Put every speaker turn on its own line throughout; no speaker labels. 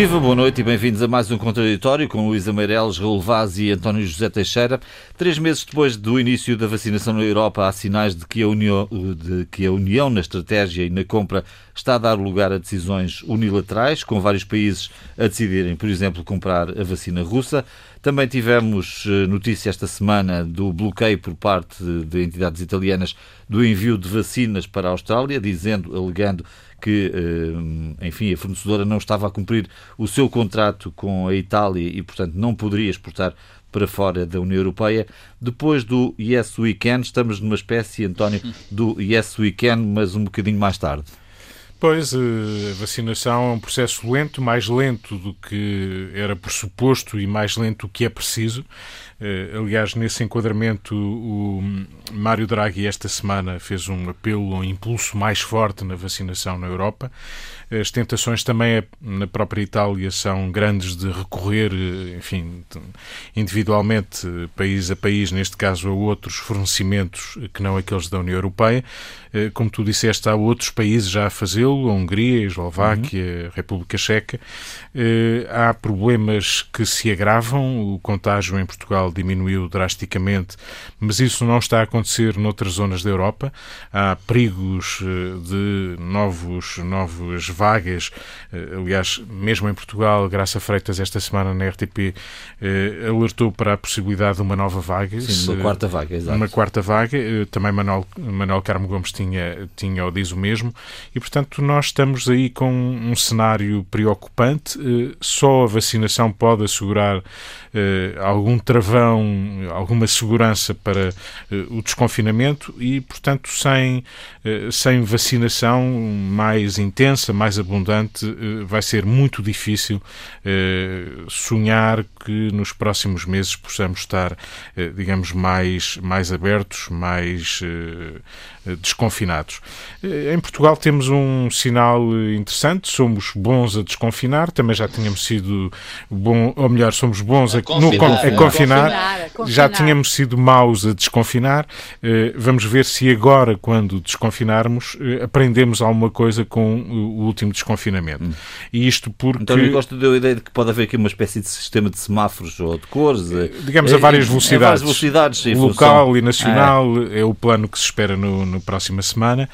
Viva, boa noite e bem-vindos a mais um Contraditório com Luísa Meireles, Raul Vaz e António José Teixeira. Três meses depois do início da vacinação na Europa, há sinais de que, a união, de que a união na estratégia e na compra está a dar lugar a decisões unilaterais, com vários países a decidirem, por exemplo, comprar a vacina russa. Também tivemos eh, notícia esta semana do bloqueio por parte de entidades italianas do envio de vacinas para a Austrália, dizendo, alegando que, eh, enfim, a fornecedora não estava a cumprir o seu contrato com a Itália e, portanto, não poderia exportar para fora da União Europeia. Depois do Yes We Can, estamos numa espécie, António, do Yes We Can, mas um bocadinho mais tarde.
Pois, eh, a vacinação é um processo lento, mais lento do que era pressuposto e mais lento do que é preciso. Eh, aliás, nesse enquadramento, o Mário Draghi esta semana fez um apelo, um impulso mais forte na vacinação na Europa. As tentações também na própria Itália são grandes de recorrer, eh, enfim, individualmente, país a país, neste caso a outros fornecimentos que não aqueles da União Europeia. Como tu disseste, há outros países já a fazê-lo, a Hungria, a Eslováquia, uhum. a República Checa. Há problemas que se agravam, o contágio em Portugal diminuiu drasticamente, mas isso não está a acontecer noutras zonas da Europa. Há perigos eh, de novos, novas vagas. Eh, aliás, mesmo em Portugal, Graça Freitas, esta semana na RTP, eh, alertou para a possibilidade de uma nova vaga.
Sim, uma quarta vaga, exato.
Uma quarta vaga. Também Manuel, Manuel Carmo Gomes tinha, tinha ou diz o mesmo. E, portanto, nós estamos aí com um cenário preocupante. Só a vacinação pode assegurar algum travão alguma segurança para uh, o desconfinamento e, portanto, sem, uh, sem vacinação mais intensa, mais abundante, vai ser muito difícil sonhar que nos próximos meses possamos estar, digamos, mais, mais abertos, mais desconfinados. Em Portugal temos um sinal interessante, somos bons a desconfinar, também já tínhamos sido bom, ou melhor, somos bons a, a, confinar, no, a confinar, já tínhamos sido maus a desconfinar. Eh, vamos ver se agora, quando desconfinarmos, eh, aprendemos alguma coisa com o último desconfinamento. Hum.
E isto porque. Então, eu gosto da ideia de que pode haver aqui uma espécie de sistema de semáforos ou de cores.
Eh, digamos, a várias velocidades. A várias velocidades local função. e nacional. É. é. o plano que se espera no, no próxima semana.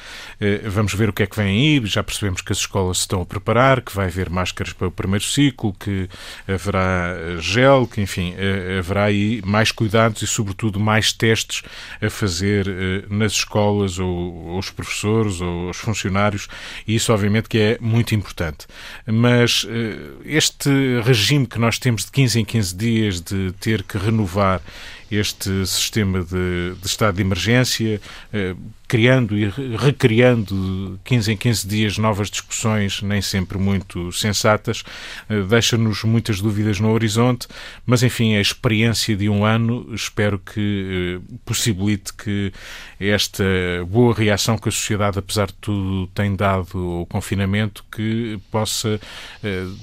Vamos ver o que é que vem aí. Já percebemos que as escolas se estão a preparar, que vai haver máscaras para o primeiro ciclo, que haverá gel, que, enfim, haverá aí mais cuidados e, sobretudo, mais testes a fazer eh, nas escolas ou, os professores ou os funcionários, e isso, obviamente, que é muito importante. Mas eh, este regime que nós temos de 15 em 15 dias de ter que renovar este sistema de, de estado de emergência, eh, criando e recriando 15 em 15 dias novas discussões, nem sempre muito sensatas, eh, deixa-nos muitas dúvidas no horizonte, mas enfim, a experiência de um ano espero que eh, possibilite que esta boa reação que a sociedade, apesar de tudo, tem dado ao confinamento, que possa,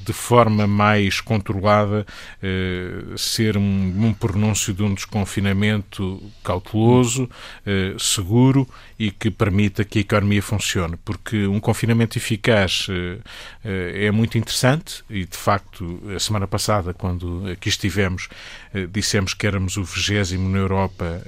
de forma mais controlada, ser um pronúncio de um desconfinamento cauteloso, seguro e que permita que a economia funcione, porque um confinamento eficaz uh, é muito interessante e, de facto, a semana passada, quando aqui estivemos, uh, dissemos que éramos o vigésimo na Europa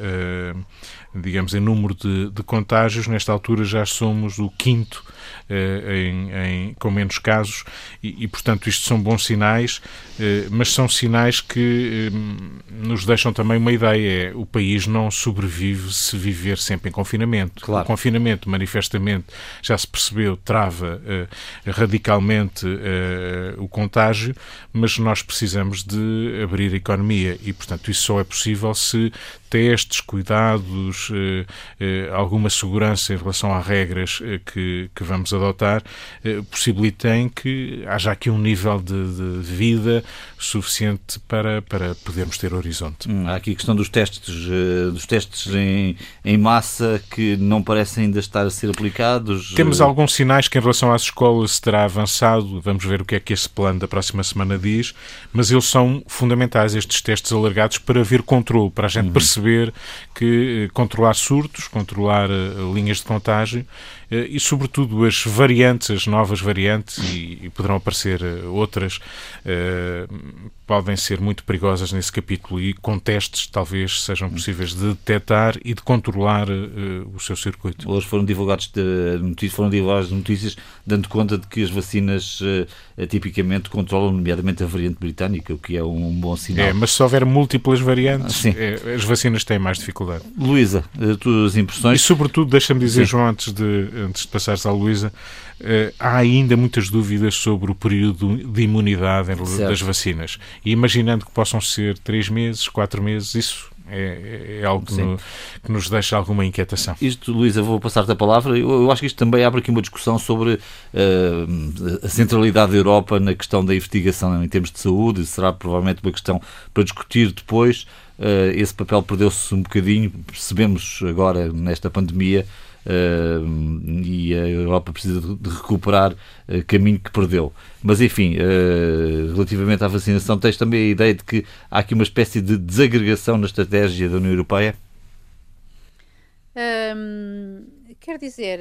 digamos, em número de, de, contágios, nesta altura já somos o quinto eh, em, em, com menos casos e, e, portanto, isto são bons sinais, eh, mas são sinais que eh, nos deixam também uma ideia: é, o país não sobrevive se viver sempre em confinamento. Claro. O confinamento, manifestamente, já se percebeu, trava radicalmente o contágio, mas nós precisamos de abrir a economia e, portanto, isso só é possível se testes, cuidados, alguma segurança em relação a regras que, que vamos adotar eh, possibilitem que haja aqui um nível de, de vida suficiente para, para podermos ter horizonte.
Hum, há aqui a questão dos testes, eh, dos testes em, em massa que não parecem ainda estar a ser aplicados.
Temos alguns sinais que em relação às escolas se terá avançado, vamos ver o que é que esse plano da próxima semana diz, mas eles são fundamentais, estes testes alargados, para haver controle, para a gente uhum. perceber que eh, controlar surtos, controlar linhas de contágio eh, e, sobretudo, as variantes, as novas variantes, e, e poderão aparecer outras, podem ser muito perigosas nesse capítulo e com testes talvez sejam possíveis de detectar e de controlar o seu circuito.
Hoje foram divulgados notícias, foram divulgadas notícias dando conta de que as vacinas tipicamente controlam, nomeadamente a variante britânica, o que é um bom sinal.
É, mas se houver múltiplas variantes, é, as vacinas têm mais dificuldade.
Luísa, tuas impressões?
E sobretudo, deixa-me dizer, Sim. João, antes de, antes de passares à Luísa, uh, há ainda muitas dúvidas sobre o período de imunidade certo. das vacinas. E imaginando que possam ser três meses, quatro meses, isso é, é, algo que, no, que, nos deixa alguma inquietação.
Isto, Luísa, vou passar-te a palavra. Eu, eu, acho que isto também abre aqui uma discussão sobre uh, a centralidade da Europa na questão da investigação em termos de saúde. Será provavelmente uma questão para discutir depois. Uh, esse papel perdeu-se um bocadinho, percebemos agora nesta pandemia. E a Europa precisa de recuperar uh, caminho que perdeu. Mas, enfim, uh, relativamente à vacinação, tens também a ideia de que há aqui uma espécie de desagregação na estratégia da União Europeia?
Um, quer dizer,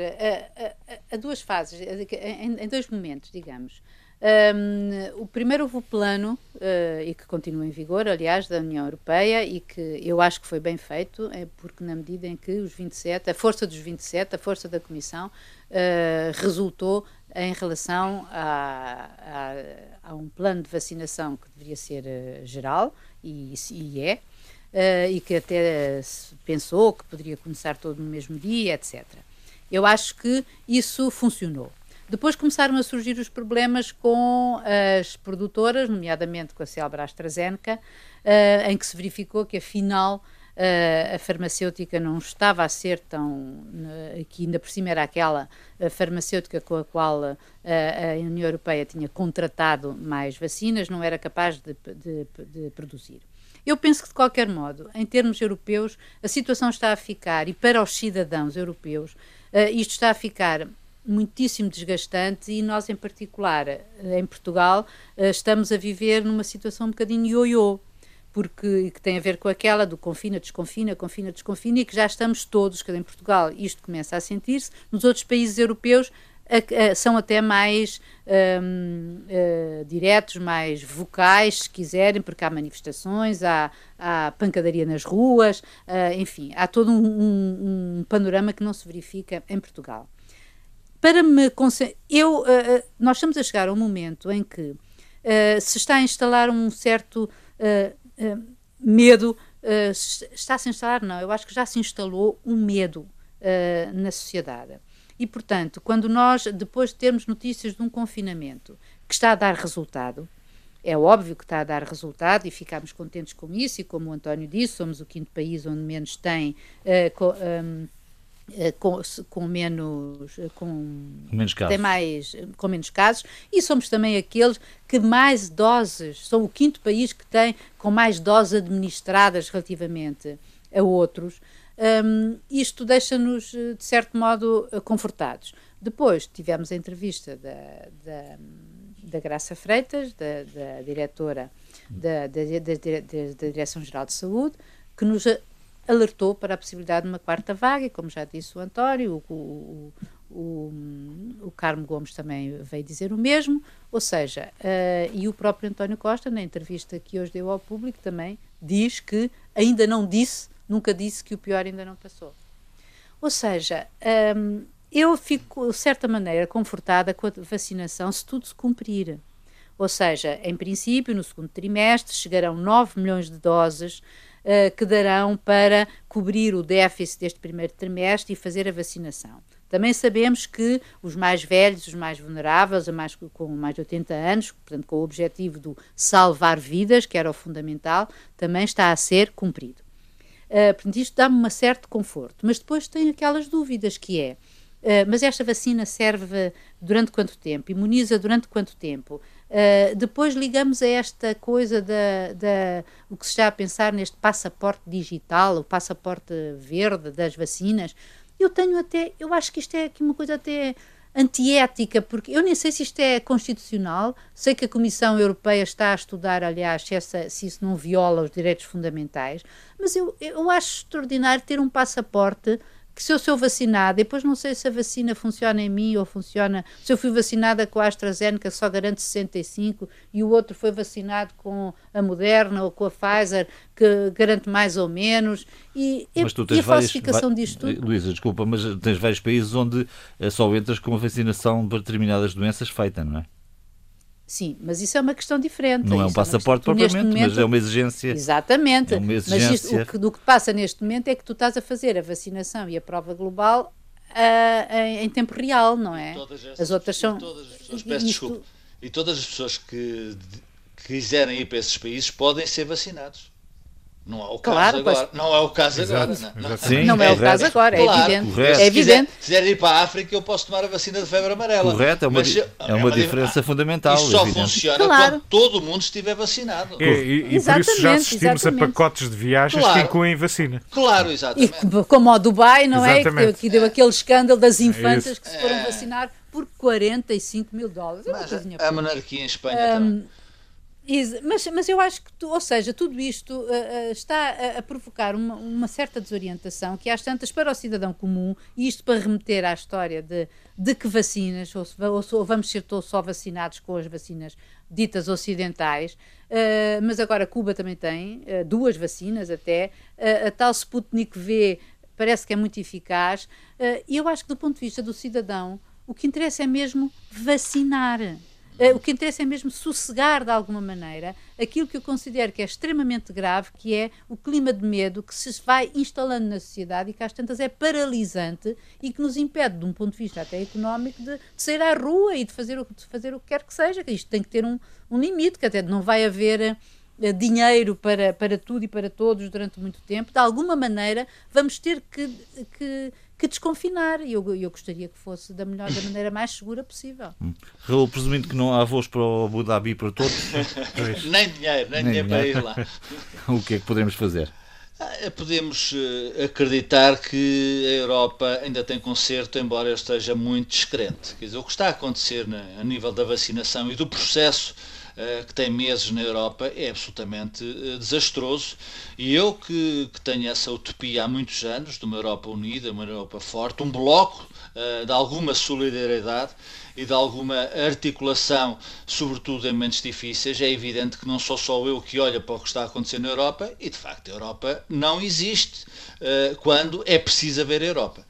a, duas fases, em, em dois momentos, digamos. Um, o primeiro plano, uh, e que continua em vigor, aliás, da União Europeia, e que eu acho que foi bem feito, é porque na medida em que os 27, a força dos 27, a força da Comissão, uh, resultou em relação a, a, a, um plano de vacinação que deveria ser uh, geral, e, e é, e que até se pensou que poderia começar todo no mesmo dia, etc. Eu acho que isso funcionou. Depois começaram a surgir os problemas com as produtoras, nomeadamente com a Celbra AstraZeneca, uh, em que se verificou que afinal uh, a farmacêutica não estava a ser tão. Uh, que ainda por cima era aquela farmacêutica com a qual a União Europeia tinha contratado mais vacinas, não era capaz de, de, de produzir. Eu penso que, de qualquer modo, em termos europeus, a situação está a ficar, e para os cidadãos europeus, isto está a ficar muitíssimo desgastante e nós, em particular, eh, em Portugal, eh, estamos a viver numa situação um bocadinho ioiô, porque que tem a ver com aquela do confina, desconfina, confina, desconfina, e que já estamos todos, que em Portugal isto começa a sentir-se, nos outros países europeus a, a, são até mais um, uh, eh, diretos, mais vocais, se quiserem, porque há manifestações, há, há pancadaria nas ruas, uh, enfim, há todo um, um, um panorama que não se verifica em Portugal para me eu uh, nós estamos a chegar a um momento em que uh, se está a instalar um certo uh, medo está-se a instalar não eu acho que já se instalou um medo na sociedade. E portanto quando nós depois de termos notícias de um confinamento que está a dar resultado é óbvio que está a dar resultado e ficamos contentes com isso, e como o António disse, somos o quinto país onde menos tem eh, com, com, menos eh, com
menos casos.
tem mais com menos casos e somos também aqueles que mais doses são o quinto país que tem com mais doses administradas relativamente a outros um, isto deixa-nos eh, de certo modo confortados depois tivemos a entrevista da, da, da Graça Freitas da, da diretora da, da, da, da Direção-Geral de Saúde que nos alertou para a possibilidade de uma quarta vaga, e como já disse o António, o, o, o, o Carmo Gomes também veio dizer o mesmo, ou seja, uh, e o próprio António Costa, na entrevista que hoje deu ao público, também diz que ainda não disse, nunca disse que o pior ainda não passou. Ou seja, um, eu fico, de certa maneira, confortada com a vacinação se tudo se cumprir. Ou seja, em princípio, no segundo trimestre, chegarão 9 milhões de doses que darão para cobrir o déficit deste primeiro trimestre e fazer a vacinação. Também sabemos que os mais velhos, os mais vulneráveis, mais, com mais de 80 anos, portanto, com o objetivo de salvar vidas, que era o fundamental, também está a ser cumprido. Uh, portanto, isto dá-me um certo conforto. Mas depois tem aquelas dúvidas que é, uh, mas esta vacina serve durante quanto tempo? Imuniza durante quanto tempo? Uh, depois ligamos a esta coisa da, da o que se está a pensar neste passaporte digital, o passaporte verde das vacinas. Eu tenho até, eu acho que isto é aqui uma coisa até antiética, porque eu nem sei se isto é constitucional, sei que a Comissão Europeia está a estudar, aliás, se, essa, se isso não viola os direitos fundamentais, mas eu, eu acho extraordinário ter um passaporte que se eu sou vacinada, depois não sei se a vacina funciona em mim ou funciona. Se eu fui vacinada com a AstraZeneca, só garante 65, e o outro foi vacinado com a Moderna ou com a Pfizer, que garante mais ou menos. E, mas tu tens e a falsificação disto tudo.
Luísa, desculpa, mas tens vários países onde eh, só entras com a vacinação para determinadas doenças feita, não é?
Sim, mas isso é uma questão diferente.
Não é um
isso
passaporte é propriamente, momento, mas é uma exigência.
Exatamente.
É uma exigência.
Mas isto, o, que, o que passa neste momento é que tu estás a fazer a vacinação e a prova global uh, em, em, tempo real, não é?
Essas, as outras são. Todas as pessoas, peço isto... desculpa. E todas as pessoas que quiserem ir para esses países podem ser vacinados. Não é o caso claro, agora. Não é o caso Exato. agora. Não,
não. Sim, não é, é o caso agora, é claro. evidente. Correto. É evidente.
Se quiser, ir para a África, eu posso tomar a vacina de febre amarela.
Correto, é uma, Mas, é, é uma, diferença fundamental.
Isso só evidente. funciona claro. quando todo mundo estiver vacinado.
É, e, e por isso já assistimos exatamente. a pacotes de viagens claro. que incluem vacina.
Claro, exatamente.
E como ao Dubai, não é? exatamente. é? Que, que deu aquele escândalo das é infantas que se foram vacinar por 45 mil dólares.
Mas a monarquia em Espanha um, também.
Mas, mas eu acho que, tu, ou seja, tudo isto uh, uh, está a, a provocar uma, uma, certa desorientação que às tantas para o cidadão comum, e isto para remeter à história de, de que vacinas, ou, ou, ou vamos ser todos só vacinados com as vacinas ditas ocidentais, uh, mas agora Cuba também tem duas vacinas até, a tal Sputnik V parece que é muito eficaz, e eu acho que do ponto de vista do cidadão, o que interessa é mesmo vacinar. Uh, o que interessa é mesmo sossegar de alguma maneira aquilo que eu considero que é extremamente grave, que é o clima de medo que se vai instalando na sociedade e que às tantas é paralisante e que nos impede, de um ponto de vista até económico, de, de sair à rua e de fazer, o, de fazer o que quer que seja. Que isto tem que ter um, um limite, que até não vai haver uh, dinheiro para, para tudo e para todos durante muito tempo. De alguma maneira, vamos ter que, que que desconfinar. E eu, eu gostaria que fosse da melhor, da maneira mais segura possível. Hum.
Raul, presumindo que não há voos para o Abu Dhabi para todos.
nem dinheiro, nem, nem dinheiro para ir lá.
o que é que podemos fazer?
Ah, podemos eh, acreditar que a Europa ainda tem conserto, embora eu esteja muito descrente. Quer dizer, o que está a acontecer a nível da vacinação e do processo eh, que tem meses na Europa é absolutamente eh, desastroso. E eu que, que tenho essa utopia há muitos anos, de uma Europa unida, uma Europa forte, um bloco eh, de alguma solidariedade e de alguma articulação, sobretudo em momentos difíceis, é evidente que não sou só eu que olha para o que está a acontecer na Europa e, de facto, a Europa não existe quando é preciso haver a Europa.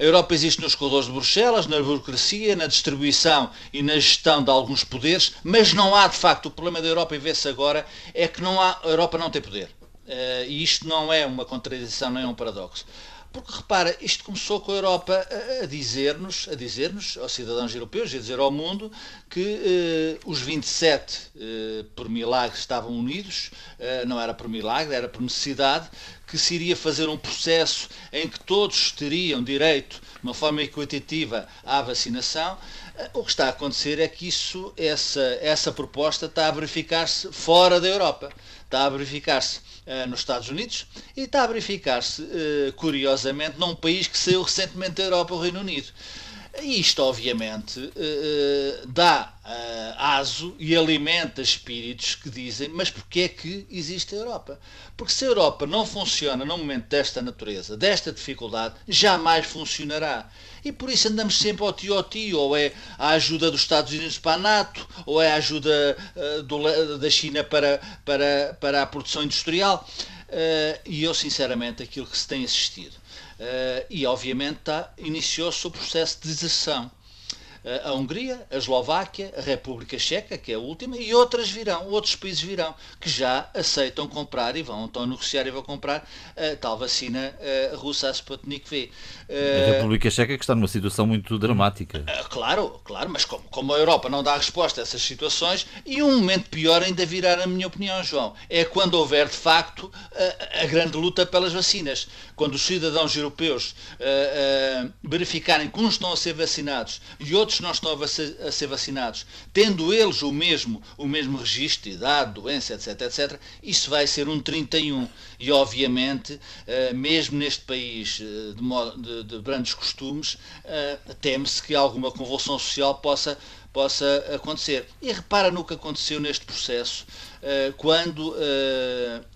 A Europa existe nos corredores de Bruxelas, na burocracia, na distribuição e na gestão de alguns poderes, mas não há, de facto, o problema da Europa, e vê-se agora, é que não há, a Europa não tem poder. Uh, e isto não é uma contradição, nem é um paradoxo. Porque repara, isto começou com a Europa a, dizer-nos, a dizer-nos, aos cidadãos europeus, a dizer ao mundo, que uh, os 27, uh, eh, por milagre, estavam unidos, uh, não era por milagre, era por necessidade, que se iria fazer um processo em que todos teriam direito, de uma forma equitativa, à vacinação. O que está a acontecer é que isso, essa, essa proposta está a verificar-se fora da Europa, está a verificar-se nos Estados Unidos e está a verificar-se, uh, curiosamente, num país que saiu recentemente da Europa, o Reino Unido. Isto, obviamente, uh, dá uh, aso e alimenta espíritos que dizem: mas porquê é que existe a Europa? Porque se a Europa não funciona num momento desta natureza, desta dificuldade, jamais funcionará. E por isso andamos sempre ao tio ao tio, ou é a ajuda dos Estados Unidos para a NATO, ou é a ajuda do, da China para, para, para a produção industrial. e eu, sinceramente, aquilo que se tem assistido Uh, e, obviamente, tá, iniciou-se o processo de deserção. Uh, a Hungria, a Eslováquia, a República Checa, que é a última, e outras virão, outros países virão, que já aceitam comprar e vão então negociar e vão comprar a tal vacina uh, russa, a Sputnik V.
a República Checa que está numa situação muito dramática.
claro, claro, mas como, como a Europa não dá resposta a essas situações, e um momento pior ainda virá, na minha opinião, João, é quando houver de facto a, a grande luta pelas vacinas quando os cidadãos europeus uh, uh, verificarem que uns estão a ser vacinados e outros não estão a, ser, a ser vacinados, tendo eles o mesmo, o mesmo registro, idade, doença, etc, etc, isso vai ser um 31. E, obviamente, uh, mesmo neste país de, modo, de, de grandes costumes, teme-se que alguma convulsão social possa possa acontecer. E repara no que aconteceu neste processo, quando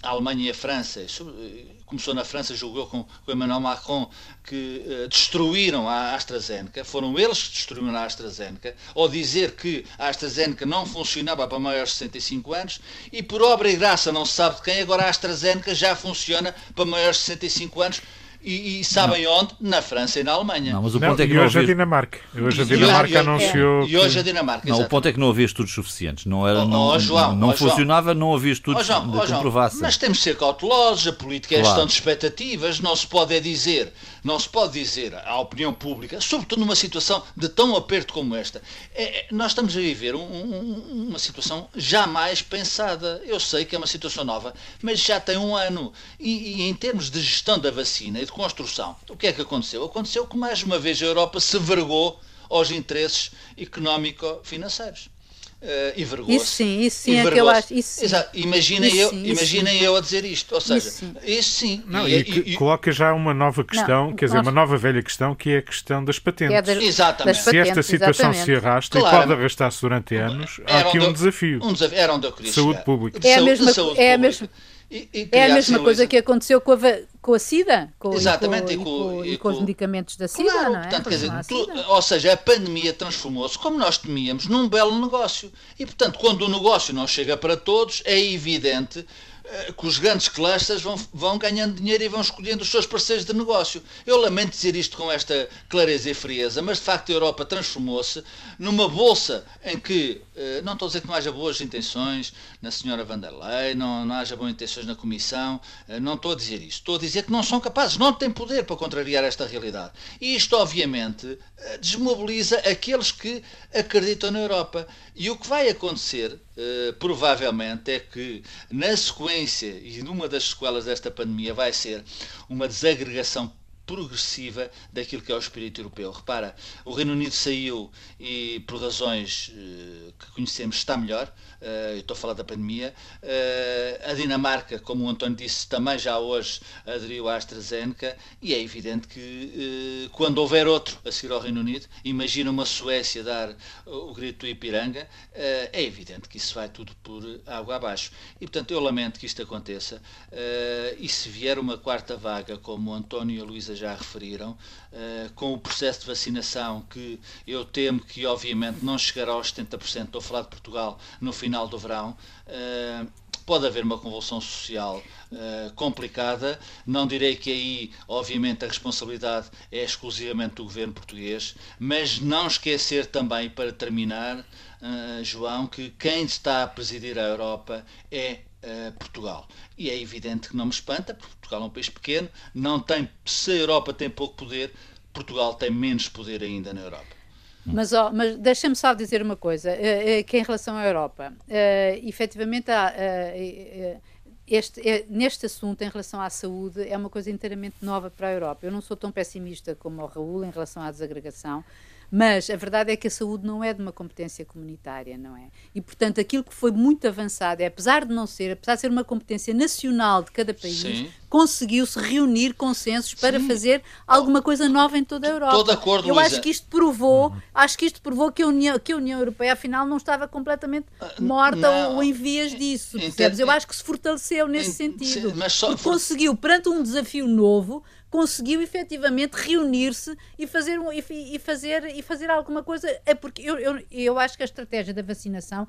a Alemanha e a França, começou na França, julgou com, com Emmanuel Macron, que uh, destruíram a AstraZeneca, foram eles que destruíram a AstraZeneca, ou dizer que a AstraZeneca não funcionava para maiores de 65 anos, e por obra e graça não se sabe de quem, agora a AstraZeneca já funciona para maiores de 65 anos, e, e sabem não. onde? Na França e na Alemanha.
Não, mas o ponto não, é que e hoje havia... a Dinamarca. Hoje a Dinamarca e, anunciou.
E hoje a Dinamarca.
Não, o ponto é que não havia estudos suficientes. Não, era, oh, não, oh, João, não oh, funcionava, João. não havia estudos oh, João, que comprovassem.
Mas temos de ser cautelosos, a política é claro. gestão de expectativas, não se pode é dizer, não se pode dizer à opinião pública, sobretudo numa situação de tão aperto como esta. É, é, nós estamos a viver um, um, uma situação jamais pensada. Eu sei que é uma situação nova, mas já tem um ano. E, e em termos de gestão da vacina e de construção. O que é que aconteceu? Aconteceu que mais uma vez a Europa se vergou aos interesses económico-financeiros. Uh, e vergou
Isso sim, isso sim é que eu acho. Isso
Exato. Imaginem eu, sim, imaginem eu a dizer isto. Ou seja, isso sim. Isso sim.
Não, e, e, e, coloca já uma nova questão, não, quer dizer, uma nova velha questão, que é a questão das patentes. É
das, exatamente.
Das patentes, se esta situação exatamente. se arrasta claro. e pode arrastar-se durante anos, há aqui um desafio.
Um desafio. Era onde eu queria
Saúde pública.
É a mesma, é a mesma, é a mesma coisa que aconteceu com a, com a SIDA, com, Exatamente, e com, e com, e com, os medicamentos da SIDA, claro, não é?
Portanto, quer dizer, ou seja, a pandemia transformou-se, como nós temíamos, num belo negócio. E, portanto, quando o negócio não chega para todos, é evidente eh, que os grandes clusters vão, vão ganhando dinheiro e vão escolhendo os seus parceiros de negócio. Eu lamento dizer isto com esta clareza e frieza, mas de facto a Europa transformou-se numa bolsa em que, não estou a dizer que não haja boas intenções na senhora van der Leyen, não, não haja boas intenções na Comissão, eh, não estou a dizer isto. Estou a dizer que não são capazes, não têm poder para contrariar esta realidade. E isto, obviamente, desmobiliza aqueles que acreditam na Europa. E o que vai acontecer, provavelmente, é que na sequência, e numa das sequelas desta pandemia vai ser uma desagregação progressiva daquilo que é o espírito europeu. Repara, o Reino Unido saiu e, por razões uh, que conhecemos, está melhor. Uh, estou a falar da pandemia. Uh, a Dinamarca, como o António disse, também já hoje aderiu à AstraZeneca e é evidente que quando houver outro a seguir ao Reino Unido, imagina uma Suécia dar o grito do Ipiranga, é evidente que isso vai tudo por água abaixo. E, portanto, eu lamento que isto aconteça e se vier uma quarta vaga, como o António e a Luísa já referiram, uh, com o processo de vacinação que eu temo que obviamente não chegará aos 70%, estou a falar de Portugal, no final do verão, uh, pode haver uma convulsão social uh, complicada. Não direi que aí, obviamente, a responsabilidade é exclusivamente do governo português, mas não esquecer também, para terminar, uh, João, que quem está a presidir a Europa é Portugal. E é evidente que não me espanta, porque Portugal é um país pequeno, não tem, se a Europa tem pouco poder, Portugal tem menos poder ainda na Europa.
Mas, oh, mas deixa-me só dizer uma coisa, uh, que em relação à Europa, uh, efetivamente há, este, neste assunto, em relação à saúde, é uma coisa inteiramente nova para a Europa. Eu não sou tão pessimista como o Raul em relação à desagregação, mas a verdade é que a saúde não é de uma competência comunitária, não é? E, portanto, aquilo que foi muito avançado, é, apesar de não ser, apesar de ser uma competência nacional de cada país, conseguiu-se reunir consensos para Sim. fazer alguma coisa nova em toda a Europa.
Estou de acordo,
Eu acho que isto provou, uhum. acho que isto provou que a União, que a União Europeia, afinal, não estava completamente ah, morta não. ou em vias disso, percebes? Eu acho que se fortaleceu nesse sentido. Mas só e conseguiu, perante um desafio novo, conseguiu efetivamente reunir-se e fazer, um, e, e, fazer, e fazer alguma coisa. É porque eu, eu, eu acho que a estratégia da vacinação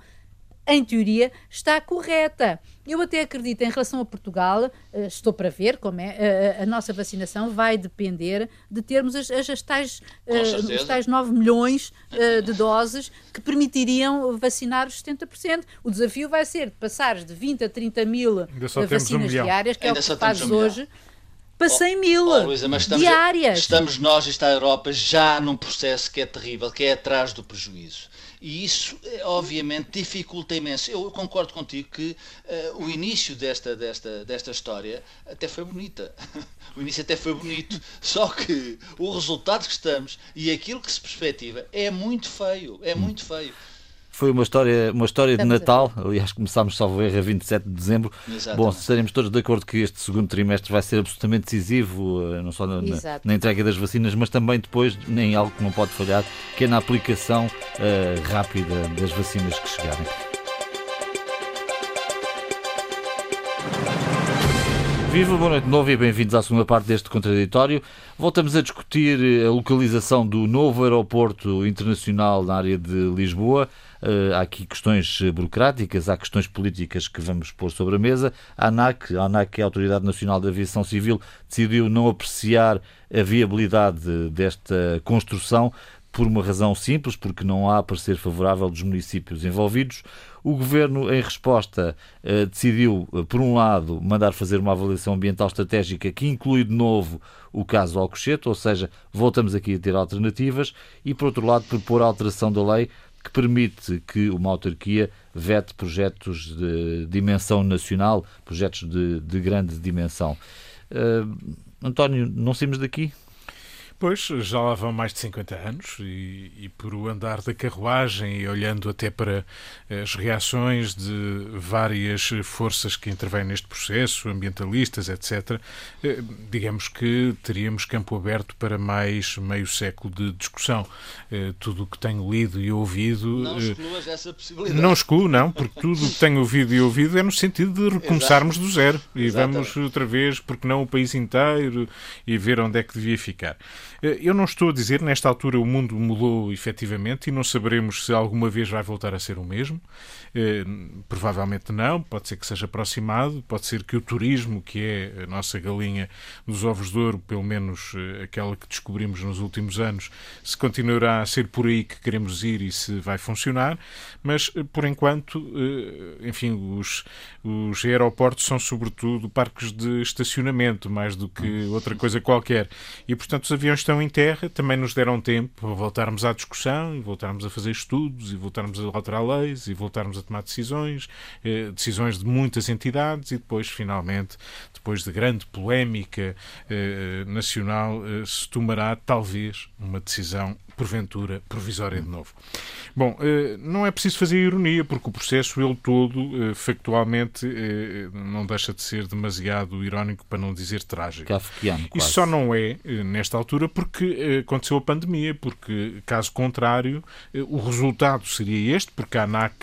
em teoria, está correta. Eu até acredito, em relação a Portugal, eh, estou para ver como é, a, eh, a nossa vacinação vai depender de termos as, as, as tais, uh, os tais 9 milhões uh, de doses que permitiriam vacinar os 70%. O desafio vai ser de passar de 20 a 30 mil vacinas um diárias, que Ainda é o que fazes um hoje para 100 mil oh, Luísa, estamos, diárias.
Estamos nós, está a Europa, já num processo que é terrível, que é atrás do prejuízo. E isso, eh, obviamente, dificulta imenso. Eu concordo contigo que uh, o início desta, desta, desta história até foi bonita. o início até foi bonito. Só que o resultado que estamos e aquilo que se perspectiva é muito feio. É muito feio.
Foi uma história, uma história de Natal, aliás, começámos, salvo erro, a 27 de dezembro. Exatamente. Bom, estaremos todos de acordo que este segundo trimestre vai ser absolutamente decisivo, eh, não só na, na, na entrega das vacinas, mas também depois em algo que não pode falhar, que é na aplicação uh, rápida das vacinas que chegarem. Viva, boa noite de novo e bem-vindos à segunda parte deste contraditório. Voltamos a discutir a localização do novo aeroporto internacional na área de Lisboa. Uh, há aqui questões burocráticas, há questões políticas que vamos pôr sobre a mesa. A ANAC, a ANAC, é a Autoridade Nacional de Aviação Civil, decidiu não apreciar a viabilidade desta construção por uma razão simples, porque não há parecer favorável dos municípios envolvidos. O Governo, em resposta, eh, decidiu, eh, por um lado, mandar fazer uma avaliação ambiental estratégica que inclui de novo o caso Alcochete, ou seja, voltamos aqui a ter alternativas, e, por outro lado, propor a alteração da lei que permite que uma autarquia vete projetos de dimensão nacional, projetos de, de grande dimensão. Uh, António, não saímos daqui?
Pois, já lá vão mais de 50 anos e, e, por o andar da carruagem e olhando até para as reações de várias forças que intervêm neste processo, ambientalistas, etc., eh, digamos que teríamos campo aberto para mais meio século de discussão. Eh, tudo o que tenho lido e ouvido...
Não eh, excluas essa possibilidade.
Não excluo, não, porque tudo o que tenho ouvido e ouvido é no sentido de recomeçarmos Exato. do zero e Exatamente. vamos outra vez, porque não o país inteiro, e ver onde é que devia ficar. Eh, eu não estou a dizer, nesta altura o mundo mudou efetivamente e não saberemos se alguma vez vai voltar a ser o mesmo. Eh, provavelmente não, pode ser que seja aproximado, pode ser que o turismo, que é a nossa galinha dos ovos de ouro, pelo menos eh, aquela que descobrimos nos últimos anos, se continuará a ser por aí que queremos ir e se vai funcionar, mas por enquanto, enfim, os, os aeroportos são sobretudo parques de estacionamento, mais do que outra coisa qualquer. E portanto os aviões estão em terra, também nos deram tempo para voltarmos à discussão, e voltarmos a fazer estudos, e voltarmos a alterar leis, e voltarmos a tomar decisões, eh, decisões de muitas entidades, e depois, finalmente, depois de grande polémica eh, nacional, eh, se tomará, talvez, uma decisão porventura provisória de novo. Bom, eh, não é preciso fazer ironia, porque o processo, ele todo, eh, factualmente, eh, não deixa de ser demasiado irónico, para não dizer trágico.
Kafkiano,
Isso só não é, nesta altura, porque aconteceu a pandemia, porque, caso contrário, o resultado seria este, porque a ANAC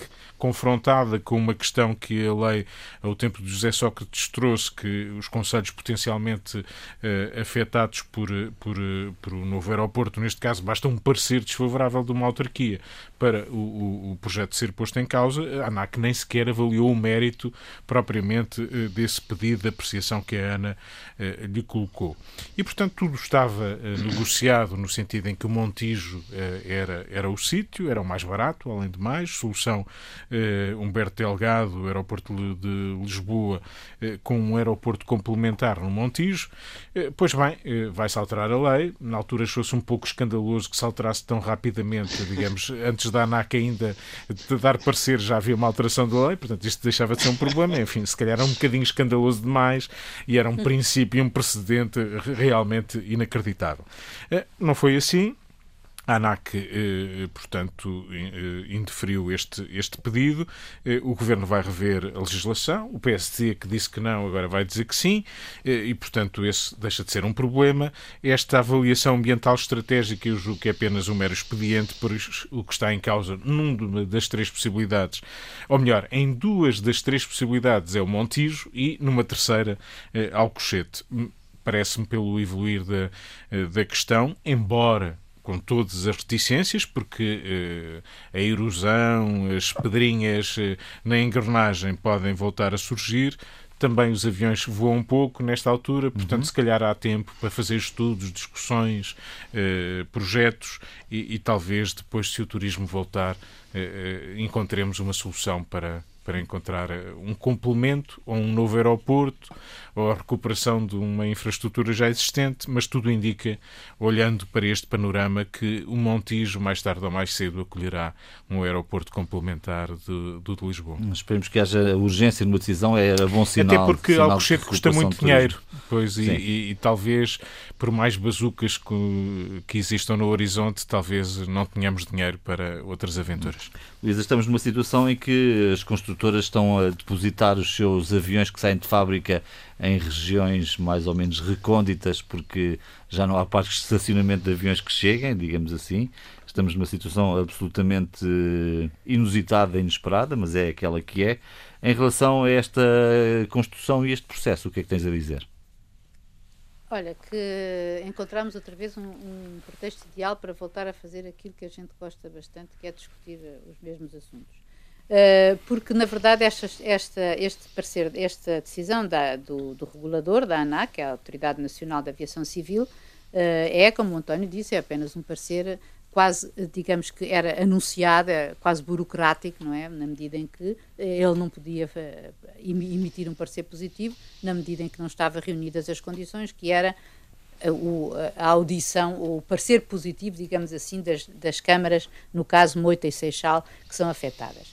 confrontada com uma questão que a lei, ao tempo de José Sócrates, trouxe, que os conselhos potencialmente uh, afetados por, por, por um novo aeroporto, neste caso, basta um parecer desfavorável de uma autarquia para o, o, projeto ser posto em causa, a ANAC nem sequer avaliou o mérito propriamente uh, desse pedido de apreciação que a ANA uh, lhe colocou. E, portanto, tudo estava negociado no sentido em que o Montijo era, era o sítio, era o mais barato, além de mais, solução eh, Humberto Delgado, aeroporto de Lisboa, eh, com um aeroporto complementar no Montijo. Eh, pois bem, vai-se alterar a lei. Na altura achou-se um pouco escandaloso que se alterasse tão rapidamente, digamos, antes da ANAC ainda de dar parecer já havia uma alteração da lei, portanto isto deixava de ser um problema. Enfim, se calhar era um bocadinho escandaloso demais e era um princípio e um precedente realmente inacreditável. Não foi assim. A ANAC, eh, portanto, eh, indeferiu este, este pedido. Eh, o Governo vai rever a legislação. O PSD, que disse que não, agora vai dizer que sim. E, portanto, esse deixa de ser um problema. Esta avaliação ambiental estratégica, eu julgo que é apenas um mero expediente, por o que está em causa numa das três possibilidades, ou melhor, em duas das três possibilidades é o Montijo e numa terceira, Alcochete. Parece-me, pelo evoluir da, da questão, embora com todas as reticências, porque eh, a erosão, as pedrinhas eh, na engrenagem podem voltar a surgir. Também os aviões voam um pouco nesta altura, portanto, uhum. se calhar há tempo para fazer estudos, discussões, eh, projetos e, e, talvez depois, se o turismo voltar, eh, encontremos uma solução para, para encontrar eh, um complemento ou um novo aeroporto ou a recuperação de uma infraestrutura já existente, mas tudo indica, olhando para este panorama, que o Montijo, mais tarde ou mais cedo, acolherá um aeroporto complementar do, do de Lisboa.
Esperemos que haja urgência numa decisão, é bom sinal.
Até porque sinal Alcochete custa muito dinheiro, pois, e, e, e, talvez, por mais bazucas que, que existam no horizonte, talvez não tenhamos dinheiro para outras aventuras.
Luísa, estamos numa situação em que as construtoras estão a depositar os seus aviões que saem de fábrica em regiões mais ou menos recônditas, porque já não há parques de estacionamento de aviões que cheguem, digamos assim. estamos numa situação absolutamente inusitada e inesperada, mas é aquela que é. Em relação a esta construção e este processo, o que é que tens a dizer?
Olha, que encontramos outra vez um, um, pretexto ideal para voltar a fazer aquilo que a gente gosta bastante, que é discutir eh, os mesmos assuntos. Uh, porque, na verdade, esta, esta, este parecer, esta decisão da, do, do, regulador, da ANAC, é a Autoridade Nacional da Aviação Civil, uh, é, como o António disse, é apenas um parecer quase, digamos que era anunciada, quase burocrático, não é? Na medida em que eh, ele não podia eh, emitir um parecer positivo, na medida em que não estavam reunidas as condições, que era eh, a audição, o parecer positivo, digamos assim, das, das câmaras, no caso Moita e Seixal, que são afetadas.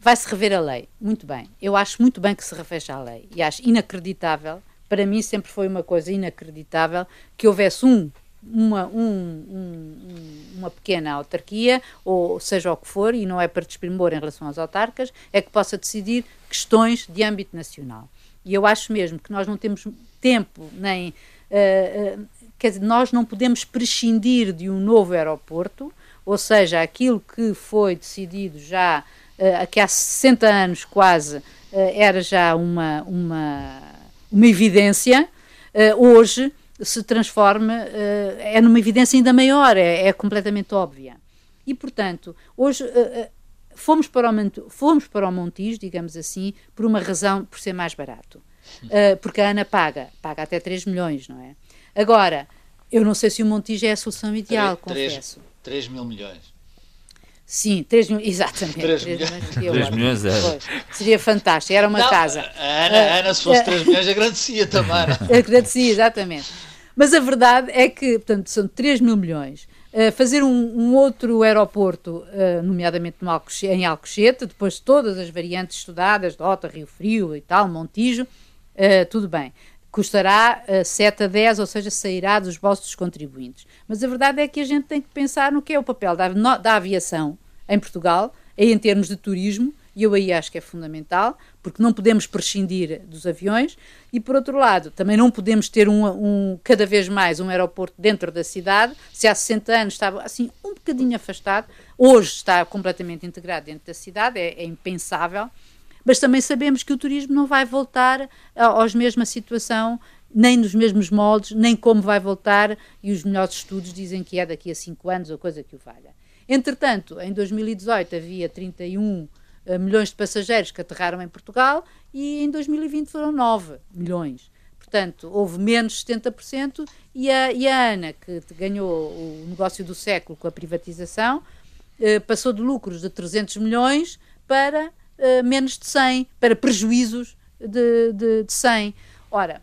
Vai-se rever a lei. Muito bem. Eu acho muito bem que se reveja a lei. E acho inacreditável, para mim sempre foi uma coisa inacreditável, que houvesse um uma, um, um, uma pequena autarquia, ou seja o que for, e não é para desprimor em relação às autarcas, é que possa decidir questões de âmbito nacional. E eu acho mesmo que nós não temos tempo, nem. Uh, uh, quer dizer, nós não podemos prescindir de um novo aeroporto, ou seja, aquilo que foi decidido já, uh, que há 60 anos quase, era já uma, uma, uma evidência, hoje se transforma, uh, é numa evidência ainda maior, é, é completamente óbvia. E, portanto, hoje uh, fomos, para o, fomos para o Montijo, digamos assim, por uma razão, por ser mais barato. porque a ANA paga, paga até 3 milhões, não é? Agora, eu não sei se o Montijo é a solução ideal, 3, confesso.
3, 3 mil milhões.
Sim, 3 milhões, exatamente.
3, 3 milhões, 3 milhões é.
Seria fantástico, era uma
não,
casa.
A Ana, a Ana, se fosse 3 milhões, agradecia também.
agradecia, exatamente. Mas a verdade é que, portanto, são 3 mil milhões. Uh, fazer um, um, outro aeroporto, uh, nomeadamente no Alcochete, em Alcochete, depois de todas as variantes estudadas, Dota, Rio Frio e tal, Montijo, uh, tudo bem. Custará uh, 7 a 10, ou seja, sairá dos bolsos dos contribuintes. Mas a verdade é que a gente tem que pensar no que é o papel da, da aviação em Portugal, em termos de turismo, e eu aí acho que é fundamental, porque não podemos prescindir dos aviões, e por outro lado, também não podemos ter um, um, cada vez mais um aeroporto dentro da cidade, se há 60 anos estava assim um bocadinho afastado, hoje está completamente integrado dentro da cidade, é, é impensável, mas também sabemos que o turismo não vai voltar aos mesma situação nem nos mesmos moldes, nem como vai voltar, e os melhores estudos dizem que é daqui a 5 anos ou coisa que o valha. Entretanto, em 2018 havia 31 eh, milhões de passageiros que aterraram em Portugal e em 2020 foram 9 milhões. Portanto, houve menos 70% e a, e a ANA, que ganhou o negócio do século com a privatização, eh, passou de lucros de 300 milhões para eh, menos de 100, para prejuízos de, de, de 100. Ora,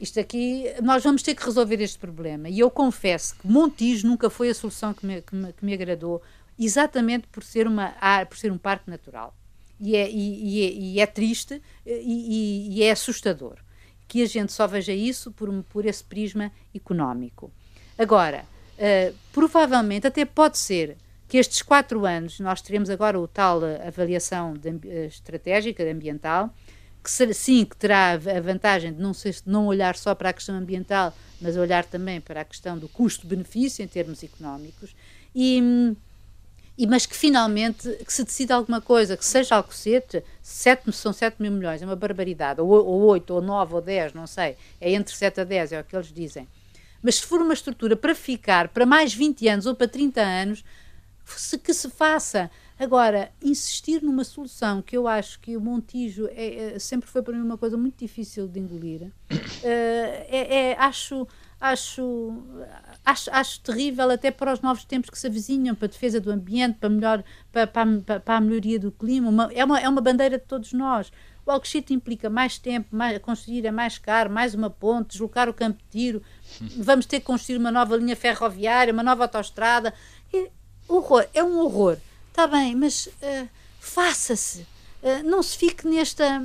isto aqui, nós vamos ter que resolver este problema. E eu confesso que Montijo nunca foi a solução que me, que me, que me agradou, exatamente por ser, uma, por ser um parque natural e é, e, e é, e é triste e, e, é assustador que a gente só veja isso por, por esse prisma económico. Agora, uh, provavelmente até pode ser que estes quatro anos, nós teremos agora o tal avaliação de, uh, estratégica ambiental, que sim, que terá a vantagem de não, ser, não olhar só para a questão ambiental, mas olhar também para a questão do custo-benefício em termos económicos, e, e, mas que finalmente que se decida alguma coisa, que seja Alcochete, sete, são 7 mil milhões, é uma barbaridade, ou, ou 8, ou 9, ou 10, não sei, é entre 7 a 10, é o que eles dizem. Mas se for uma estrutura para ficar para mais 20 anos ou para 30 anos, se, que se faça. Agora, insistir numa solução que eu acho que o Montijo é, é, sempre foi para mim uma coisa muito difícil de engolir, uh, é, é, acho acho, acho, acho terrível até para os novos tempos que se avizinham, para a defesa do ambiente, para, melhor, para, para, para a melhoria do clima. Uma, é, uma, é uma bandeira de todos nós. O Alcochete implica mais tempo, mais, construir é mais caro, mais uma ponte, deslocar o campo de tiro, vamos ter que construir uma nova linha ferroviária, uma nova autoestrada. É, horror, é um horror. Está bem, mas uh, faça-se. Uh, não se fique nesta,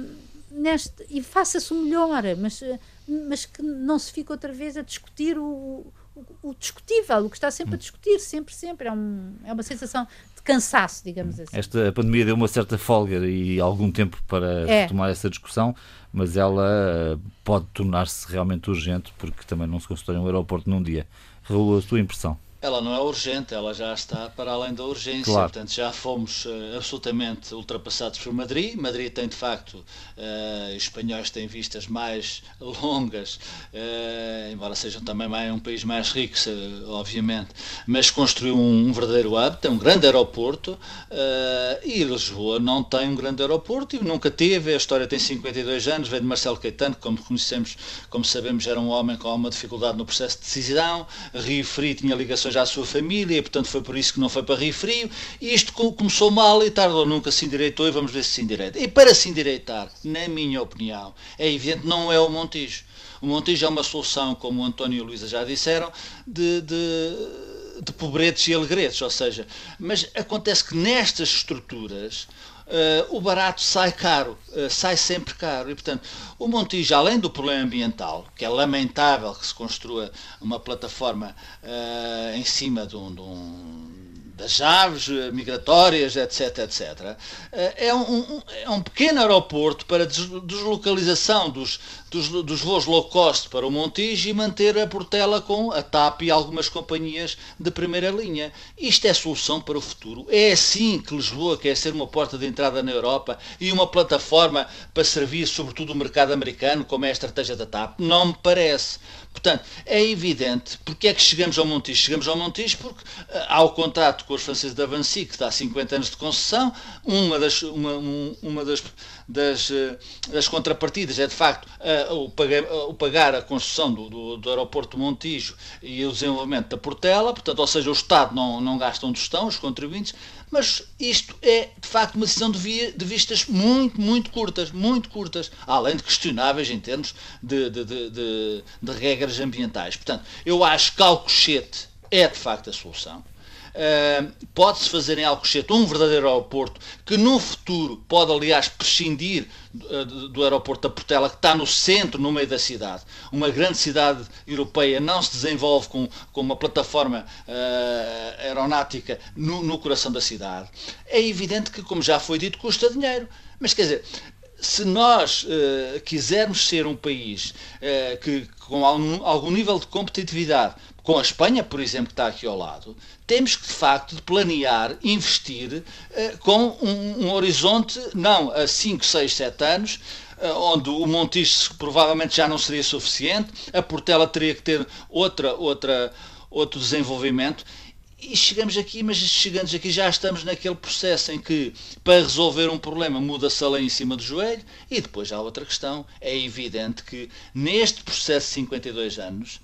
nesta. E faça-se o melhor, mas. Uh, mas que não se fica outra vez a discutir o, o, o discutível, o que está sempre a discutir, sempre, sempre. É, um, é uma sensação de cansaço, digamos assim.
Esta pandemia deu uma certa folga e algum tempo para é. tomar essa discussão, mas ela pode tornar-se realmente urgente, porque também não se constrói um aeroporto num dia. Raul, a tua impressão?
Ela não é urgente, ela já está para além da urgência. Claro. Portanto, já fomos uh, absolutamente ultrapassados por Madrid. Madrid tem, de facto, uh, espanhóis têm vistas mais longas, uh, embora sejam também mais, um país mais rico, obviamente, mas construiu um, um, verdadeiro hub, tem um grande aeroporto e Lisboa não tem um grande aeroporto e nunca teve. A história tem 52 anos, vem de Marcelo Caetano, que, como conhecemos, como sabemos, era um homem com alguma dificuldade no processo de decisão. Rio tinha ligações já à sua família, e portanto foi por isso que não foi para Rio Frio, e isto começou mal e tarde ou nunca se endireitou e vamos ver se se endireita. E para se endireitar, na minha opinião, é evidente, não é o Montijo. O Montijo é uma solução, como o António e a Luísa já disseram, de, de, de pobretes e alegretes, ou seja, mas acontece que nestas estruturas Uh, o barato sai caro, uh, sai sempre caro. E, portanto, o Montijo, além do problema ambiental, que é lamentável que se construa uma plataforma uh, em cima de um, de um das aves migratórias, etc, etc, é um, é um pequeno aeroporto para deslocalização dos, dos, dos voos low cost para o Montijo e manter a Portela com a TAP e algumas companhias de primeira linha. Isto é solução para o futuro. É assim que Lisboa quer ser uma porta de entrada na Europa e uma plataforma para servir sobretudo o mercado americano, como é a estratégia da TAP? Não me parece. Portanto, é evidente porque é que chegamos ao Montijo. Chegamos ao Montijo porque eh, há o contrato com os franceses da Vancy, que está há 50 anos de concessão, uma das, uma, uma das, das, eh, das contrapartidas é de facto o, pagar, o pagar a construção do, do, do, aeroporto Montijo e o desenvolvimento da Portela, portanto, ou seja, o Estado não, não gasta onde estão, os contribuintes, mas isto é de facto uma decisão de, via, de vistas muito, muito curtas, muito curtas, além de questionáveis em termos de, de, de, regras ambientais. Portanto, eu acho que Alcochete é de facto a solução. Uh, pode-se fazer em Alcochete um verdadeiro aeroporto que no futuro pode, aliás, prescindir uh, do aeroporto da Portela, que está no centro, no meio da cidade. Uma grande cidade europeia não se desenvolve com, com uma plataforma uh, aeronáutica no, no coração da cidade. É evidente que, como já foi dito, custa dinheiro. Mas quer dizer, se nós uh, quisermos ser um país uh, que com algum, algum, nível de competitividade com a Espanha, por exemplo, que está aqui ao lado, temos que, de facto, de planear, investir uh, com um, um, horizonte, não a 5, 6, 7 anos, uh, onde o Montijo provavelmente já não seria suficiente, a Portela teria que ter outra, outra, outro desenvolvimento. E chegamos aqui, mas chegando aqui já estamos naquele processo em que, para resolver um problema, muda-se a lei em cima do joelho, e depois há outra questão. É evidente que, neste processo de 52 anos,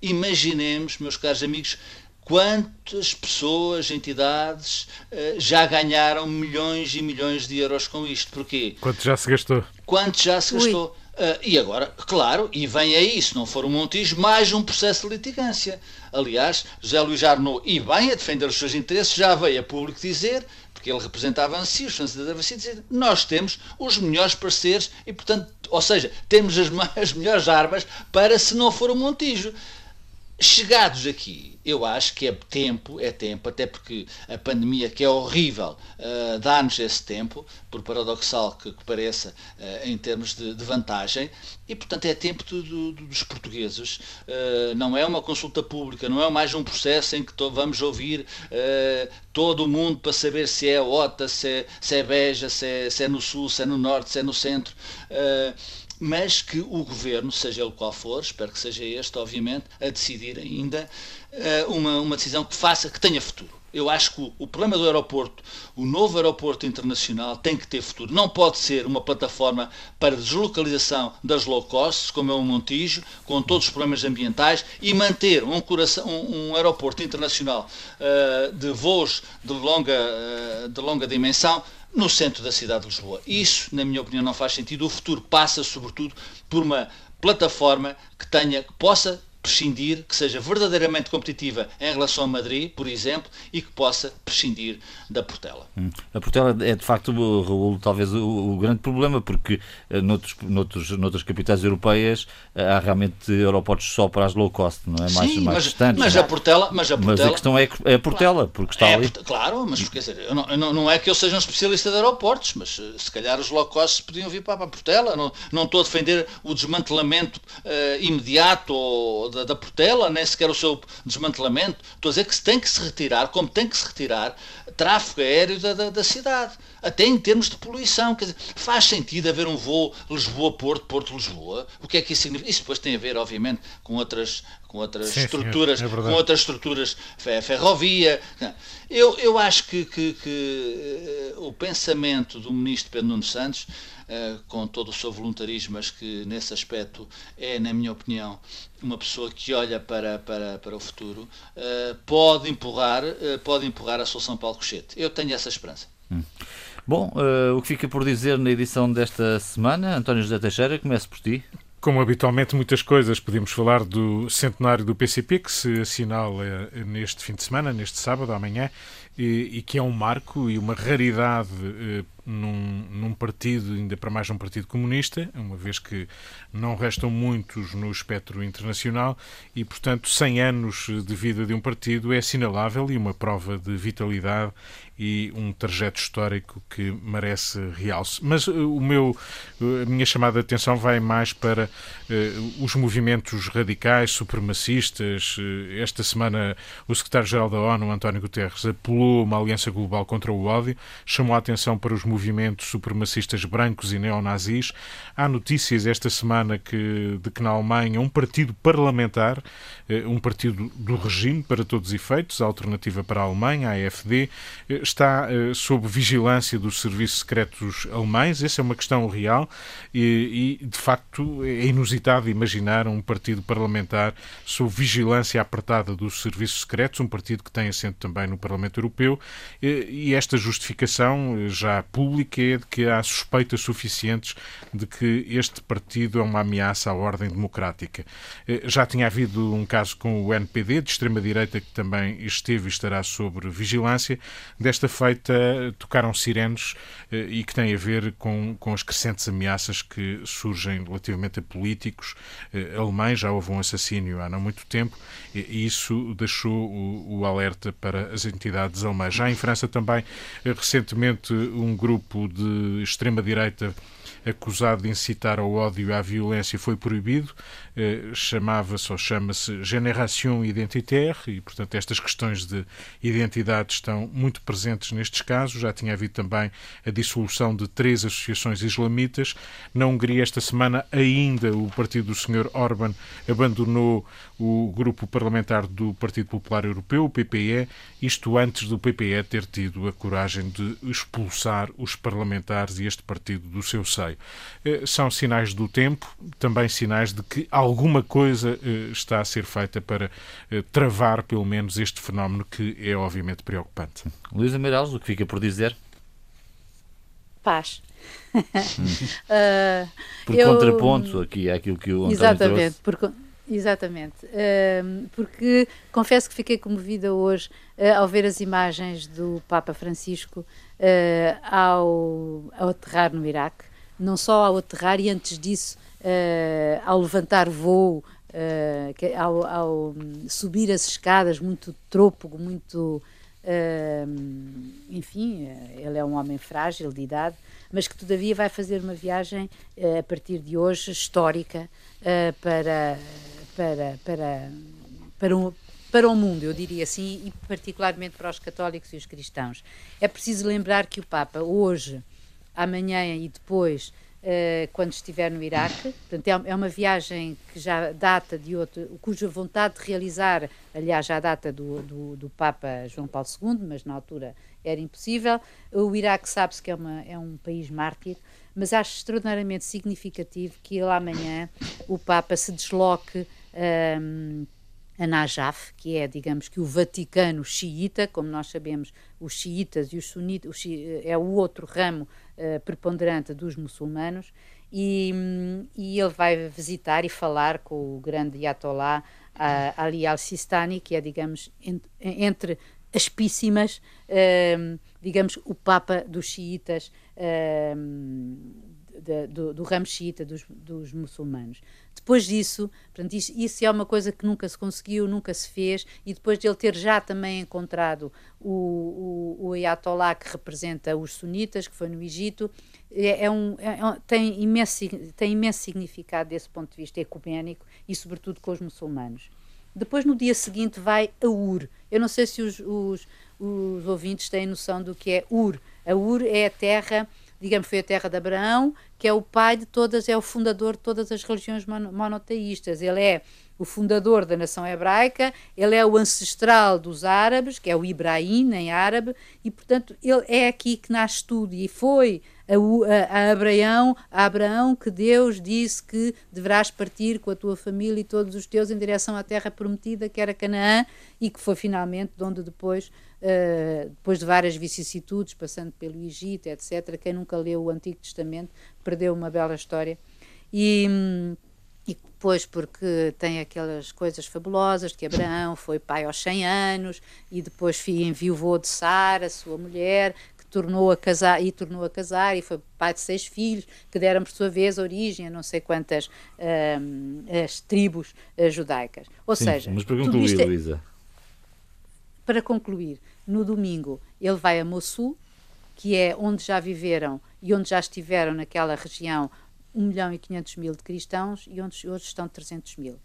Imaginemos, meus caros amigos, quantas pessoas, entidades eh, já ganharam milhões e milhões de euros com isto. Porquê?
Quanto já se gastou?
Quanto já se gastou? Uh, e agora, claro, e vem aí, se não for um Montijo, mais um processo de litigância. Aliás, José Luís Arnaud, e bem a defender os seus interesses, já veio a público dizer, porque ele representava a ANSI, os franceses da ANSI, dizer nós temos os melhores parceiros e, portanto, ou seja, temos as, as melhores armas para se não for o Montijo. Chegados aqui, eu acho que é tempo, é tempo, até porque a pandemia, que é horrível, uh, dá-nos esse tempo, por paradoxal que, que pareça, uh, em termos de, de, vantagem, e portanto é tempo do, do, dos portugueses. Uh, não é uma consulta pública, não é mais um processo em que vamos ouvir todo o mundo para saber se é OTA, se é, se é Beja, se é, se é no Sul, se é no Norte, se é no Centro mas que o governo, seja ele qual for, espero que seja este, obviamente, a decidir ainda eh, uma, uma decisão que faça, que tenha futuro. Eu acho que o, problema do aeroporto, o novo aeroporto internacional, tem que ter futuro. Não pode ser uma plataforma para deslocalização das low costs, como é o Montijo, com todos os problemas ambientais, e manter um, coração, um, um aeroporto internacional uh, de voos de longa, uh, de longa dimensão no centro da cidade de Lisboa. Isso, na minha opinião, não faz sentido. O futuro passa, sobretudo, por uma plataforma que tenha, que possa prescindir, que seja verdadeiramente competitiva em relação a Madrid, por exemplo, e que possa prescindir da Portela.
Hum. A Portela é de facto, Raul, talvez o, o grande problema, porque uh, noutros, noutros, noutras capitais europeias uh, há realmente aeroportos só para as low cost, não é? Mais,
Sim,
mais
mas,
distantes.
Mas, a Portela, mas a Portela.
Mas a questão é, é a Portela, porque está
é,
ali.
Claro, mas quer dizer, não, não, não, é que eu seja um especialista de aeroportos, mas uh, se calhar os low cost podiam vir para a Portela. Não, não estou a defender o desmantelamento imediato ou ou da, da Portela, nem sequer o seu desmantelamento. Estou a dizer que se tem que se retirar, como tem que se retirar, tráfego aéreo da, da, da cidade, até em termos de poluição. Quer dizer, faz sentido haver um voo Lisboa-Porto, Porto-Lisboa? O que é que isso significa? Isso depois tem a ver, obviamente, com outras, com outras Sim, estruturas, é com outras estruturas, ferrovia. Eu, eu acho que, que, que uh, o pensamento do ministro Pedro Nuno Santos, com todo o seu voluntarismo, mas que nesse aspecto é, na minha opinião, uma pessoa que olha para, para, para o futuro, uh, pode empurrar, pode empurrar a solução Paulo Cochete. Eu tenho essa esperança. Hum.
Bom, o que fica por dizer na edição desta semana, António José Teixeira, começo por ti.
Como habitualmente, muitas coisas. Podemos falar do centenário do PCP, que se assinala neste fim de semana, neste sábado, amanhã, e, e que é um marco e uma raridade eh, num, num, partido, ainda para mais num partido comunista, uma vez que não restam muitos no espectro internacional e, portanto, 100 anos de vida de um partido é assinalável e uma prova de vitalidade e um trajeto histórico que merece realce. Mas uh, o meu, uh, a minha chamada de atenção vai mais para uh, os movimentos radicais, supremacistas. esta semana o secretário-geral da ONU, António Guterres, apelou uma aliança global contra o ódio, chamou a atenção para os movimentos supremacistas brancos e neonazis. Há notícias esta semana que, de que na Alemanha um partido parlamentar, um partido do regime para todos os efeitos, a alternativa para a Alemanha, a AFD, está uh, sob vigilância dos serviços secretos alemães. Essa é uma questão real e, e, de facto, é inusitado imaginar um partido parlamentar sob vigilância apertada dos serviços secretos, um partido que tem assento também no Parlamento Europeu. E, e esta justificação eh, já pública é de que há suspeitas suficientes de que este partido é uma ameaça à ordem democrática. Eh, já tinha havido um caso com o NPD, de extrema-direita, que também esteve e estará sob vigilância. Desta desta feita tocaram sirenes eh, e que tem a ver com, com as crescentes ameaças que surgem relativamente a políticos eh, alemães. Já houve um assassínio há não muito tempo e isso deixou o, o alerta para as entidades alemãs. Já em França também, eh, recentemente, um grupo de extrema-direita acusado de incitar ao ódio e à violência foi proibido. Eh, chamava-se ou chama-se Génération Identitaire e, portanto, estas questões de identidade estão muito presentes nestes casos. Já tinha havido também a dissolução de três associações islamitas. Na Hungria, esta semana, ainda o partido do Sr. Orban abandonou o grupo parlamentar do Partido Popular Europeu, o PPE, isto antes do PPE ter tido a coragem de expulsar os parlamentares e este partido do seu seio. Eh, são sinais do tempo, também sinais de que alguma coisa eh, está a ser feita para eh, travar, pelo menos, este fenómeno que é obviamente preocupante.
Luísa Meireles, o que fica por dizer?
Paz.
Hum. uh, por eu... contraponto aqui àquilo que o António
Exatamente, por, exatamente. Uh, porque confesso que fiquei comovida hoje uh, ao ver as imagens do Papa Francisco ao, ao aterrar no Iraque não só ao aterrar e antes disso uh, ao levantar voo, uh, ao, ao, subir as escadas, muito trôpego, muito. Uh, enfim, ele é um homem frágil de idade, mas que todavia vai fazer uma viagem a partir de hoje histórica para, para, para, para, um, para o mundo, eu diria assim, e particularmente para os católicos e os cristãos. É preciso lembrar que o Papa hoje amanhã e depois, quando estiver no Iraque. Portanto, é, é, uma viagem que já data de outro, cuja vontade de realizar, aliás, já data do, do, do Papa João Paulo II, mas na altura era impossível. O Iraque sabe-se que é, uma, é um país mártir, mas acho extraordinariamente significativo que ele amanhã o Papa se desloque. Um, ehm, a Najaf, que é, digamos que o Vaticano xiita, como nós sabemos, os xiitas e os sunitas, é o outro ramo uh, preponderante dos muçulmanos, e, e, ele vai visitar e falar com o grande Ayatollah uh, Ali al-Sistani, que é, digamos, entre as píssimas, uh, digamos, o Papa dos xiitas, de, do, do, ramo xiita dos, dos muçulmanos. Depois disso, portanto, isso, isso, é uma coisa que nunca se conseguiu, nunca se fez, e depois de ele ter já também encontrado o, o, o Ayatollah que representa os sunitas, que foi no Egito, é, é um, é, é tem, imenso, tem imenso significado desse ponto de vista ecuménico e, sobretudo, com os muçulmanos. Depois, no dia seguinte, vai a Ur. Eu não sei se os, os, os ouvintes têm noção do que é Ur. A Ur é a terra digamos, foi a terra de Abraão, que é o pai de todas, é o fundador de todas as religiões monoteístas. Ele é o fundador da nação hebraica, ele é o ancestral dos árabes, que é o Ibrahim em árabe, e portanto ele é aqui que nasce tudo e foi a, a, Abraão, a Abraão que Deus disse que deverás partir com a tua família e todos os teus em direção à terra prometida, que era Canaã, e que foi finalmente de onde depois Uh, depois de várias vicissitudes, passando pelo Egito, etc. Quem nunca leu o Antigo Testamento perdeu uma bela história. E, e depois porque tem aquelas coisas fabulosas de que Abraão foi pai aos 100 anos e depois enviou de Sara, sua mulher, tornou a casar e tornou a casar e foi pai de seis filhos que deram por sua vez origem a não sei quantas uh, as tribos uh, judaicas. Ou
Sim,
seja,
mas para concluir, é... Luísa
para concluir, no domingo ele vai a Mossul, que é onde já viveram e onde já estiveram naquela região 1 milhão e 500 mil de cristãos e onde hoje estão 300 mil.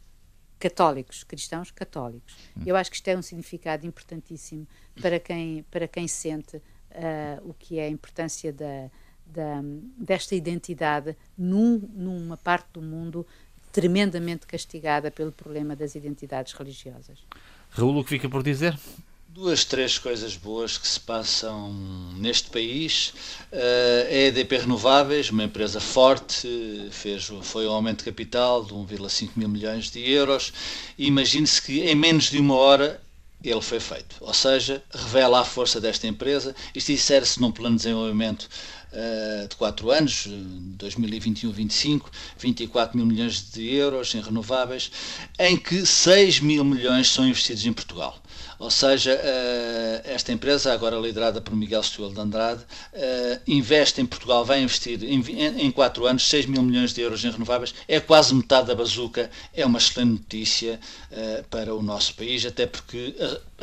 Católicos, cristãos católicos. Hum. Eu acho que isto é um significado importantíssimo para quem, para quem sente uh, o que é a importância da, da, desta identidade num, numa parte do mundo tremendamente castigada pelo problema das identidades religiosas.
Raul, o que fica por dizer?
Duas, três coisas boas que se passam neste país. Uh, a EDP Renováveis, uma empresa forte, fez, foi um aumento de capital de 1,5 mil milhões de euros. Imagine-se que em menos de uma hora ele foi feito. Ou seja, revela a força desta empresa. Isto insere-se num plano de desenvolvimento uh, de 4 anos, 2021-25, 24 mil milhões de euros em renováveis, em que 6 mil milhões são investidos em Portugal. Ou seja, eh, esta empresa, agora liderada por Miguel Stuel de Andrade, eh, investe em Portugal, vai investir em 4 anos 6 mil milhões de euros em renováveis, é quase metade da bazuca, é uma excelente notícia eh, para o nosso país, até porque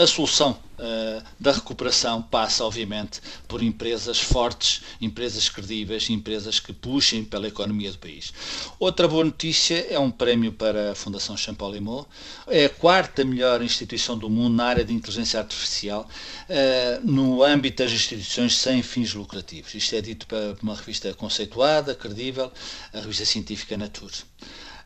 a solução uh, da recuperação passa, obviamente, por empresas fortes, empresas credíveis, empresas que puxem pela economia do país. Outra boa notícia é um prémio para a Fundação Champalimau. É a quarta melhor instituição do mundo na área de inteligência artificial, uh, no âmbito das instituições sem fins lucrativos. Isto é dito para uma revista conceituada, credível, a revista científica Nature.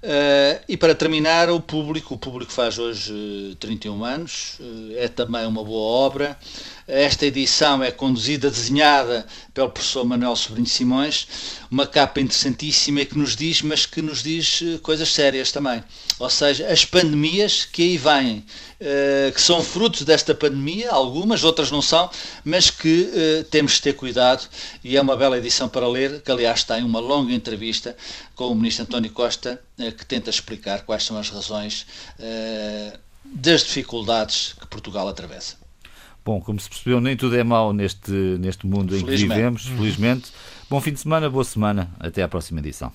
Uh, e para terminar, o público, o público faz hoje uh, 31 anos, uh, é também uma boa obra. Esta edição é conduzida, desenhada pelo professor Manuel Sobrinho Simões, uma capa interessantíssima que nos diz, mas que nos diz eh, coisas sérias também. Ou seja, as pandemias que aí vêm, que são frutos desta pandemia, algumas, outras não são, mas que temos de ter cuidado e é uma bela edição para ler, que aliás tem uma longa entrevista com o ministro António Costa, que tenta explicar quais são as razões das dificuldades que Portugal atravessa.
Bom, como se percebeu, nem tudo é mau neste, neste mundo em que vivemos, felizmente. Bom fim de semana, boa semana. Até à próxima edição.